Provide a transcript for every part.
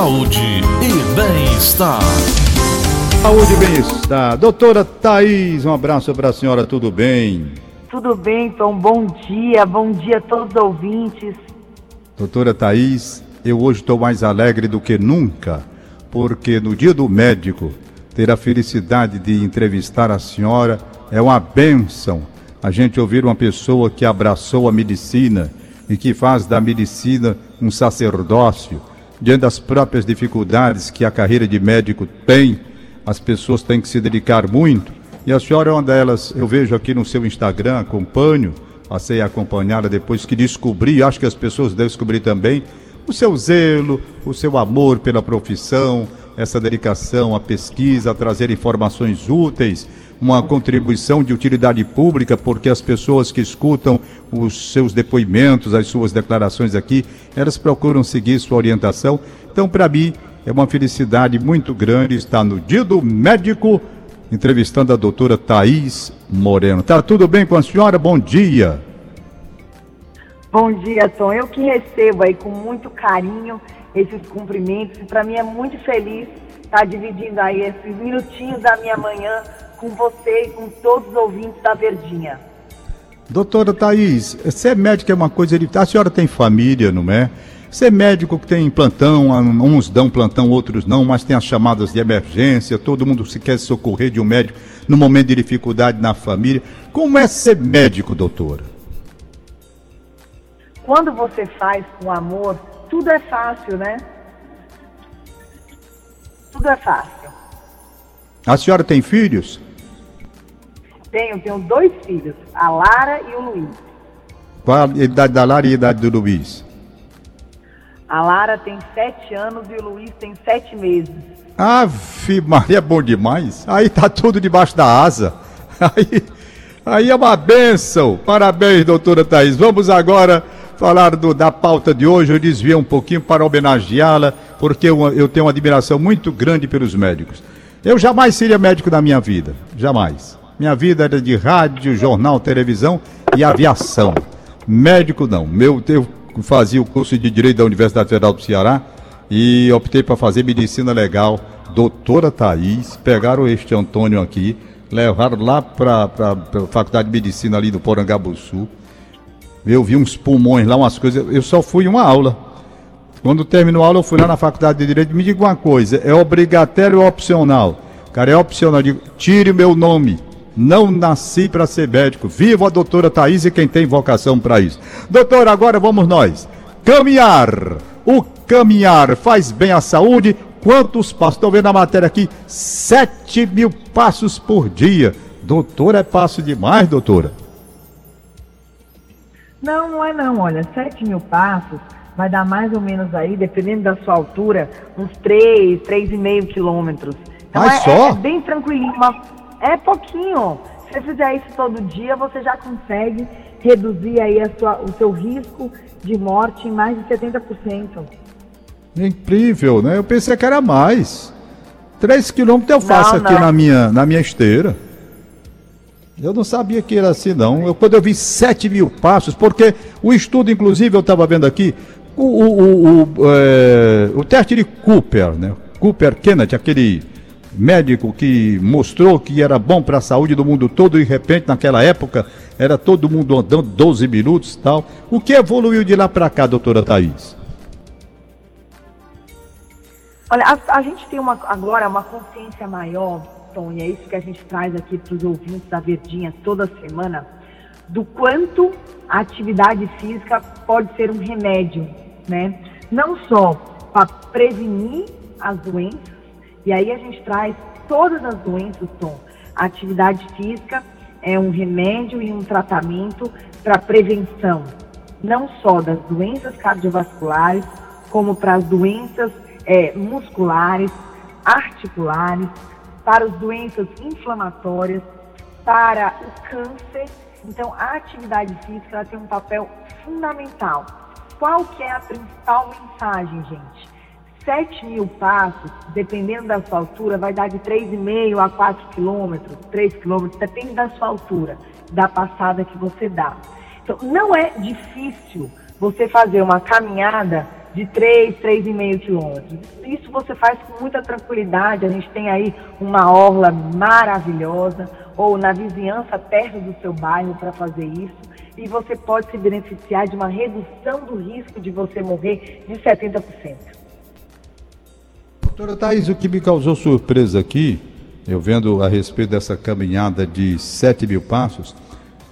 saúde e bem-estar. Saúde e bem-estar. Doutora Thaís, um abraço para a senhora, tudo bem? Tudo bem, então, bom dia, bom dia a todos os ouvintes. Doutora Thaís, eu hoje estou mais alegre do que nunca, porque no dia do médico, ter a felicidade de entrevistar a senhora é uma benção. A gente ouvir uma pessoa que abraçou a medicina e que faz da medicina um sacerdócio, diante das próprias dificuldades que a carreira de médico tem as pessoas têm que se dedicar muito. E a senhora é uma delas, eu vejo aqui no seu Instagram, acompanho, passei a acompanhá-la depois que descobri, acho que as pessoas devem descobrir também, o seu zelo, o seu amor pela profissão, essa dedicação à pesquisa, a trazer informações úteis, uma contribuição de utilidade pública, porque as pessoas que escutam os seus depoimentos, as suas declarações aqui, elas procuram seguir sua orientação. Então, para mim, é uma felicidade muito grande estar no Dia do Médico, entrevistando a doutora Thaís Moreno. Tá tudo bem com a senhora? Bom dia. Bom dia, Tom. Eu que recebo aí com muito carinho esses cumprimentos. Para mim é muito feliz estar dividindo aí esses minutinhos da minha manhã com você e com todos os ouvintes da Verdinha. Doutora Thaís, ser médica é uma coisa. A senhora tem família, não é? Ser médico que tem plantão, uns dão plantão, outros não, mas tem as chamadas de emergência, todo mundo se quer socorrer de um médico no momento de dificuldade na família. Como é ser médico, doutora? Quando você faz com amor, tudo é fácil, né? Tudo é fácil. A senhora tem filhos? Tenho, tenho dois filhos, a Lara e o Luiz. Qual a idade da Lara e a idade do Luiz? A Lara tem sete anos e o Luiz tem sete meses. Ave Maria, é bom demais. Aí tá tudo debaixo da asa. Aí, aí é uma benção. Parabéns, doutora Thaís. Vamos agora falar do, da pauta de hoje. Eu desviei um pouquinho para homenageá-la, porque eu, eu tenho uma admiração muito grande pelos médicos. Eu jamais seria médico na minha vida. Jamais. Minha vida era de rádio, jornal, televisão e aviação. Médico não. Meu, eu fazia o curso de Direito da Universidade Federal do Ceará e optei para fazer medicina legal. Doutora Thaís, pegaram este Antônio aqui, levaram lá para a Faculdade de Medicina ali do Porangabuçu. Eu vi uns pulmões lá, umas coisas. Eu só fui uma aula. Quando terminou a aula, eu fui lá na Faculdade de Direito. Me diga uma coisa: é obrigatório ou opcional? Cara, é opcional. Eu digo, tire o meu nome. Não nasci para ser médico. Viva a doutora Thaís e quem tem vocação para isso. Doutora, agora vamos nós. Caminhar. O caminhar faz bem à saúde. Quantos passos? Estou vendo a matéria aqui. 7 mil passos por dia. Doutora, é passo demais, doutora? Não, não é não. Olha, 7 mil passos vai dar mais ou menos aí, dependendo da sua altura, uns 3, 3,5 quilômetros. Então Mas é, só? é bem tranquilinho. Uma, é pouquinho. Se você fizer isso todo dia, você já consegue reduzir aí sua, o seu risco de morte em mais de 70%. Incrível, né? Eu pensei que era mais. 3 quilômetros eu faço Não, aqui não. na minha, na minha esteira. Eu não sabia que era assim, não. Eu, quando eu vi 7 mil passos, porque o estudo, inclusive, eu estava vendo aqui, o, o, o, o, é, o teste de Cooper, né? Cooper Kennedy, aquele médico que mostrou que era bom para a saúde do mundo todo e de repente naquela época era todo mundo andando 12 minutos tal. O que evoluiu de lá para cá, doutora Thaís? Olha, a, a gente tem uma, agora uma consciência maior, Tom, e é isso que a gente traz aqui para os ouvintes da Verdinha toda semana, do quanto a atividade física pode ser um remédio, né? Não só para prevenir as doenças, e aí a gente traz todas as doenças, Tom. A atividade física é um remédio e um tratamento para prevenção, não só das doenças cardiovasculares, como para as doenças é, musculares, articulares, para as doenças inflamatórias, para o câncer. Então, a atividade física tem um papel fundamental. Qual que é a principal mensagem, gente? 7 mil passos, dependendo da sua altura, vai dar de 3,5 a 4 quilômetros, 3 quilômetros, depende da sua altura, da passada que você dá. Então, não é difícil você fazer uma caminhada de 3, 3,5 quilômetros. Isso você faz com muita tranquilidade. A gente tem aí uma orla maravilhosa, ou na vizinhança perto do seu bairro para fazer isso. E você pode se beneficiar de uma redução do risco de você morrer de 70%. Doutora Thais, o que me causou surpresa aqui, eu vendo a respeito dessa caminhada de 7 mil passos,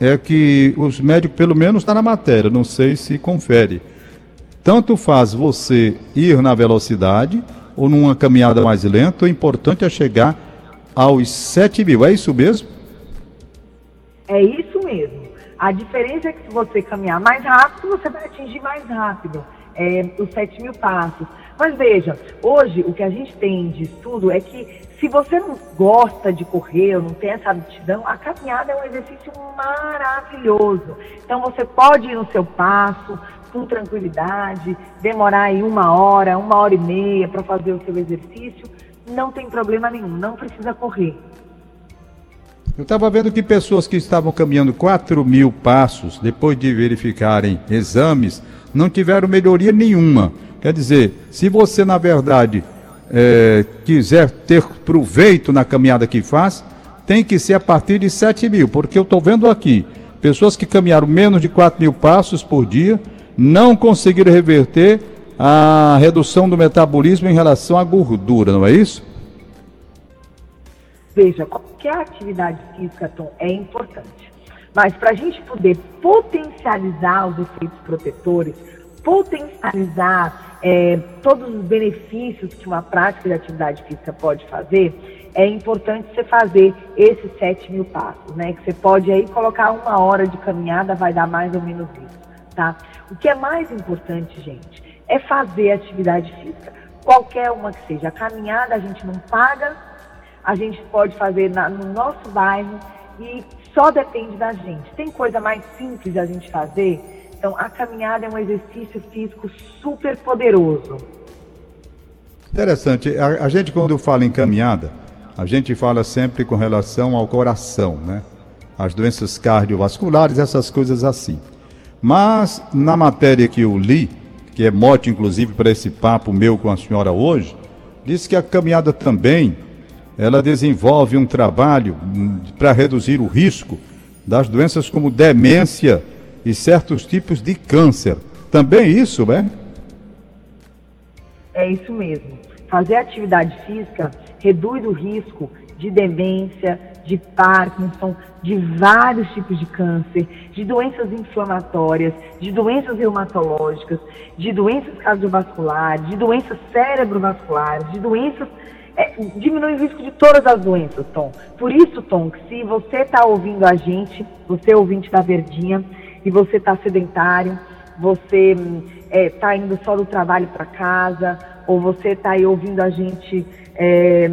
é que os médicos, pelo menos está na matéria, não sei se confere. Tanto faz você ir na velocidade ou numa caminhada mais lenta, o importante é chegar aos 7 mil, é isso mesmo? É isso mesmo. A diferença é que se você caminhar mais rápido, você vai atingir mais rápido é, os 7 mil passos. Mas veja, hoje o que a gente tem de estudo é que se você não gosta de correr, ou não tem essa aptidão, a caminhada é um exercício maravilhoso. Então você pode ir no seu passo, com tranquilidade, demorar aí uma hora, uma hora e meia para fazer o seu exercício, não tem problema nenhum, não precisa correr. Eu estava vendo que pessoas que estavam caminhando 4 mil passos, depois de verificarem exames, não tiveram melhoria nenhuma. Quer dizer, se você, na verdade, é, quiser ter proveito na caminhada que faz, tem que ser a partir de 7 mil, porque eu estou vendo aqui pessoas que caminharam menos de 4 mil passos por dia não conseguiram reverter a redução do metabolismo em relação à gordura, não é isso? Veja, qualquer atividade física, Tom, é importante. Mas para a gente poder potencializar os efeitos protetores, potencializar é, todos os benefícios que uma prática de atividade física pode fazer, é importante você fazer esses 7 mil passos, né? Que você pode aí colocar uma hora de caminhada, vai dar mais ou menos isso, tá? O que é mais importante, gente, é fazer atividade física, qualquer uma que seja. A caminhada a gente não paga, a gente pode fazer na, no nosso bairro e só depende da gente. Tem coisa mais simples a gente fazer? Então, a caminhada é um exercício físico super poderoso. Interessante. A, a, gente, quando fala em caminhada, a gente fala sempre com relação ao coração, né? As doenças cardiovasculares, essas coisas assim. Mas, na matéria que eu li, que é mote inclusive para esse papo meu com a senhora hoje, diz que a caminhada também ela desenvolve um trabalho hum, para reduzir o risco das doenças como demência e certos tipos de câncer. Também isso, né? É isso mesmo. Fazer atividade física reduz o risco de demência, de Parkinson, de vários tipos de câncer, de doenças inflamatórias, de doenças reumatológicas, de doenças cardiovasculares, de doenças cerebrovasculares, de doenças. É, diminui o risco de todas as doenças, Tom. Por isso, Tom, se você está ouvindo a gente, você é ouvinte da Verdinha, e você está sedentário, você está é, indo só do trabalho para casa, ou você está aí ouvindo a gente é,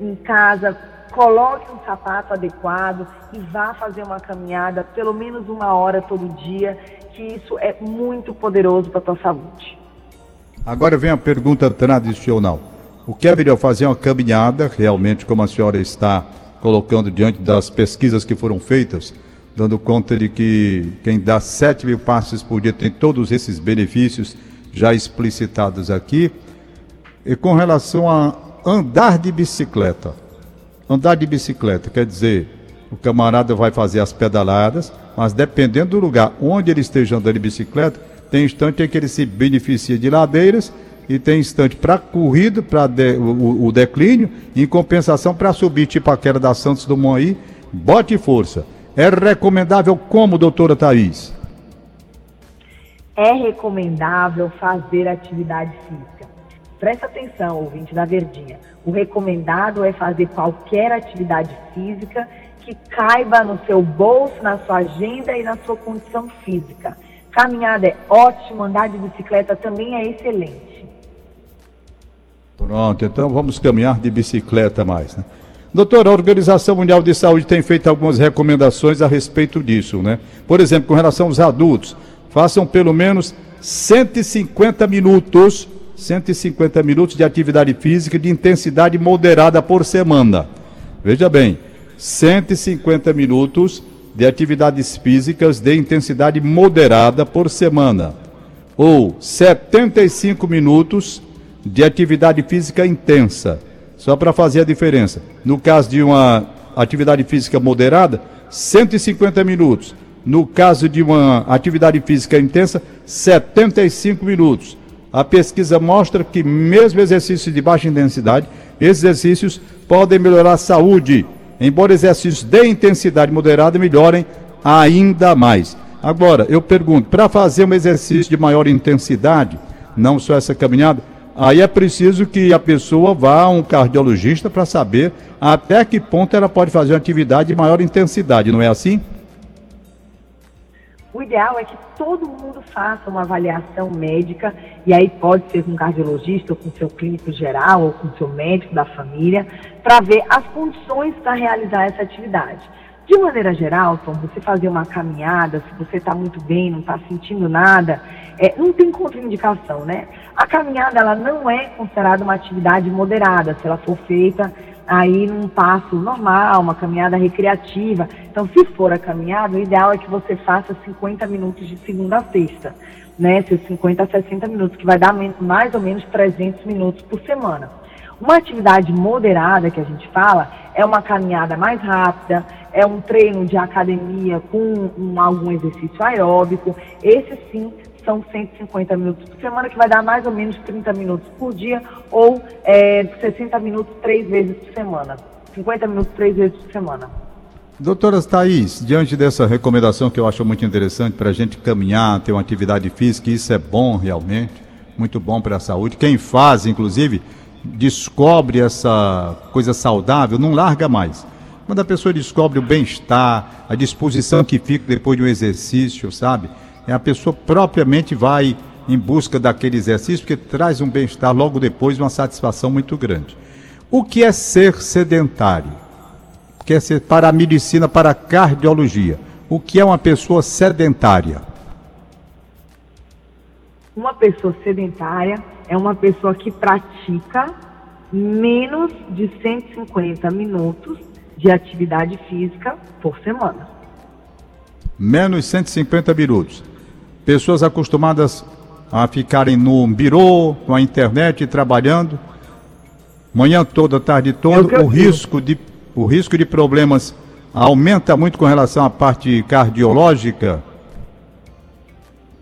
em casa, coloque um sapato adequado e vá fazer uma caminhada pelo menos uma hora todo dia, que isso é muito poderoso para a tua saúde. Agora vem a pergunta tradicional. O que é melhor fazer uma caminhada, realmente como a senhora está colocando diante das pesquisas que foram feitas, dando conta de que quem dá 7 mil passos por dia tem todos esses benefícios já explicitados aqui. E com relação a andar de bicicleta, andar de bicicleta quer dizer, o camarada vai fazer as pedaladas, mas dependendo do lugar onde ele esteja andando de bicicleta, tem instante em que ele se beneficia de ladeiras e tem instante para corrida, para de, o, o, declínio, em compensação para subir, tipo aquela da Santos Dumont aí, bote força. É recomendável como, doutora Thais? É recomendável fazer atividade física. Presta atenção, ouvinte da Verdinha. O recomendado é fazer qualquer atividade física que caiba no seu bolso, na sua agenda e na sua condição física. Caminhada é ótimo, andar de bicicleta também é excelente. Pronto, então vamos caminhar de bicicleta mais, né? Doutor, a Organização Mundial de Saúde tem feito algumas recomendações a respeito disso, né? Por exemplo, com relação aos adultos, façam pelo menos 150 minutos, 150 minutos de atividade física de intensidade moderada por semana. Veja bem, 150 minutos de atividades físicas de intensidade moderada por semana. ou 75 minutos de atividade física intensa. Só para fazer a diferença. No caso de uma atividade física moderada, 150 minutos. No caso de uma atividade física intensa, 75 minutos. A pesquisa mostra que, mesmo exercícios de baixa intensidade, esses exercícios podem melhorar a saúde, embora exercícios de intensidade moderada melhorem ainda mais. Agora, eu pergunto, para fazer um exercício de maior intensidade, não só essa caminhada, aí é preciso que a pessoa vá a um cardiologista para saber até que ponto ela pode fazer uma atividade de maior intensidade, não é assim? O ideal é que todo mundo faça uma avaliação médica, e aí pode ser com um cardiologista, ou com seu clínico geral, ou com seu médico da família, para ver as condições para realizar essa atividade. De maneira geral, Tom, você fazer uma caminhada, se você está muito bem, não está sentindo nada, é, não tem contraindicação, né? A caminhada ela não é considerada uma atividade moderada, se ela for feita aí num passo normal, uma caminhada recreativa. Então, se for a caminhada, o ideal é que você faça 50 minutos de segunda a sexta, né? Seus 50 a 60 minutos, que vai dar mais ou menos 300 minutos por semana. Uma atividade moderada que a gente fala é uma caminhada mais rápida, é um treino de academia com um, algum exercício aeróbico. Esse sim são 150 minutos por semana, que vai dar mais ou menos 30 minutos por dia, ou é, 60 minutos três vezes por semana. 50 minutos três vezes por semana. Doutora Thaís, diante dessa recomendação que eu acho muito interessante para a gente caminhar, ter uma atividade física, isso é bom realmente, muito bom para a saúde. Quem faz, inclusive, descobre essa coisa saudável, não larga mais. Quando a pessoa descobre o bem-estar, a disposição que fica depois de um exercício, sabe? É a pessoa propriamente vai em busca daquele exercício que traz um bem-estar logo depois, uma satisfação muito grande. O que é ser sedentário? O que é ser para a medicina, para a cardiologia? O que é uma pessoa sedentária? Uma pessoa sedentária é uma pessoa que pratica menos de 150 minutos de atividade física por semana. Menos 150 minutos. Pessoas acostumadas a ficarem no birô, com a internet, trabalhando, manhã toda, tarde toda, é o, o risco de o risco de problemas aumenta muito com relação à parte cardiológica?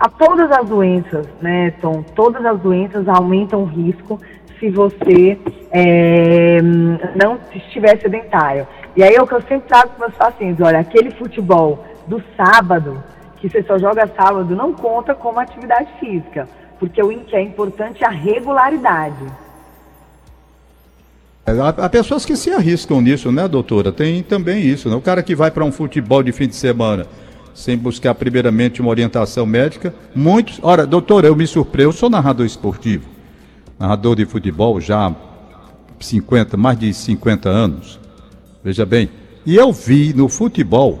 A todas as doenças, né, Tom? Todas as doenças aumentam o risco se você é, não estiver sedentário. E aí é o que eu sempre trago para os pacientes, olha, aquele futebol do sábado, que você só joga sábado, não conta como atividade física, porque o que é importante é a regularidade. É, há pessoas que se arriscam nisso, né, doutora? Tem também isso, né? O cara que vai para um futebol de fim de semana sem buscar primeiramente uma orientação médica, muitos... Ora, doutora, eu me surpreendo, eu sou narrador esportivo, narrador de futebol já há 50, mais de 50 anos. Veja bem, e eu vi no futebol,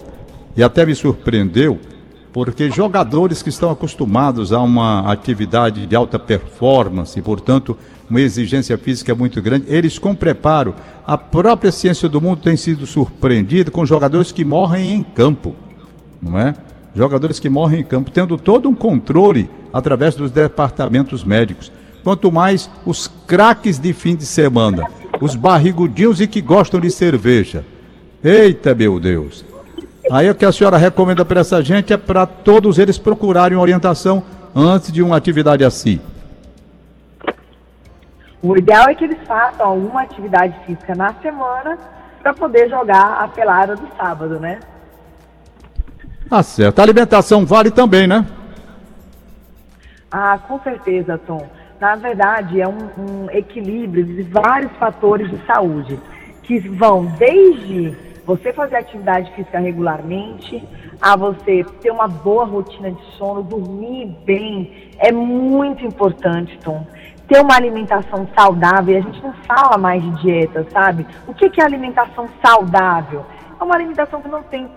e até me surpreendeu, porque jogadores que estão acostumados a uma atividade de alta performance, e, portanto, uma exigência física muito grande, eles com preparo, a própria ciência do mundo tem sido surpreendida com jogadores que morrem em campo, não é? Jogadores que morrem em campo, tendo todo um controle através dos departamentos médicos. Quanto mais os craques de fim de semana os barrigudinhos e que gostam de cerveja. Eita, meu Deus. Aí o que a senhora recomenda para essa gente é para todos eles procurarem orientação antes de uma atividade assim. O ideal é que eles façam alguma atividade física na semana para poder jogar a pelada do sábado, né? Tá certo. A alimentação vale também, né? Ah, com certeza, Tom na verdade, é um, um equilíbrio de vários fatores de saúde, que vão desde você fazer atividade física regularmente, a você ter uma boa rotina de sono, dormir bem, é muito importante, Tom. Ter uma alimentação saudável, a gente não fala mais de dieta, sabe? O que é alimentação saudável? É uma alimentação que não tem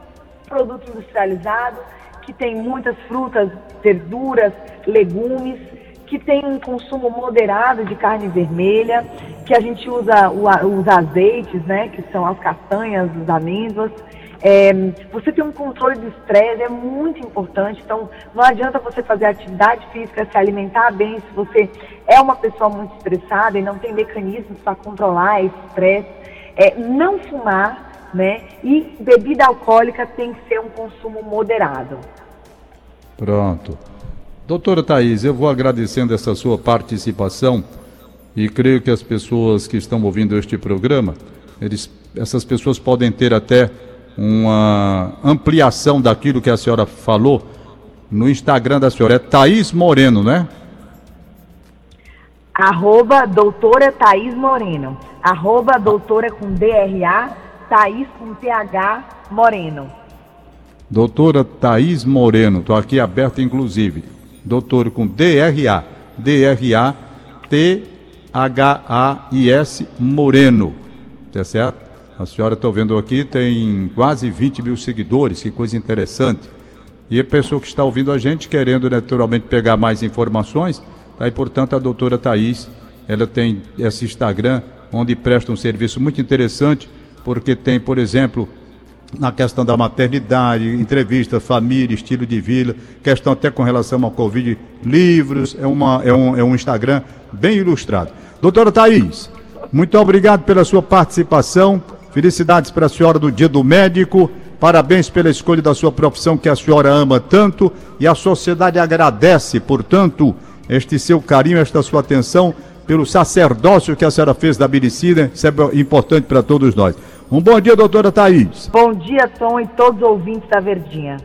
produto industrializado, que tem muitas frutas, verduras, legumes, que tem um consumo moderado de carne vermelha, que a gente usa o, os azeites, né, que são as castanhas, as amêndoas, É, você ter um controle do estresse é muito importante, então não adianta você fazer atividade física, se alimentar bem, se você é uma pessoa muito estressada e não tem mecanismos para controlar esse estresse. É, não fumar, né? E bebida alcoólica tem que ser um consumo moderado. Pronto. Doutora Thais, eu vou agradecendo essa sua participação e creio que as pessoas que estão ouvindo este programa, eles, essas pessoas podem ter até uma ampliação daquilo que a senhora falou no Instagram da senhora. É Thaís Moreno, né? Arroba doutora Thaís Moreno. Arroba doutora com DRA, Thaís com TH Moreno. Doutora Thaís Moreno, estou aqui aberto inclusive. Doutor com DRA, DRA T-H-A-I-S Moreno. Tá certo? A senhora está vendo aqui, tem quase 20 mil seguidores, que coisa interessante. E a pessoa que está ouvindo a gente, querendo naturalmente pegar mais informações, aí, portanto, a doutora Thais, ela tem esse Instagram, onde presta um serviço muito interessante, porque tem, por exemplo, na questão da maternidade, entrevista, família, estilo de vida, questão até com relação ao Covid, livros, é, uma, é, um, é um Instagram bem ilustrado. Doutora Thais, muito obrigado pela sua participação. Felicidades para a senhora do Dia do Médico. Parabéns pela escolha da sua profissão que a senhora ama tanto e a sociedade agradece, portanto, este seu carinho, esta sua atenção pelo sacerdócio que a senhora fez da medicina. Isso é importante para todos nós. Um bom dia, doutora Thaís. Bom dia, Tom, e todos os ouvintes da Verdinha.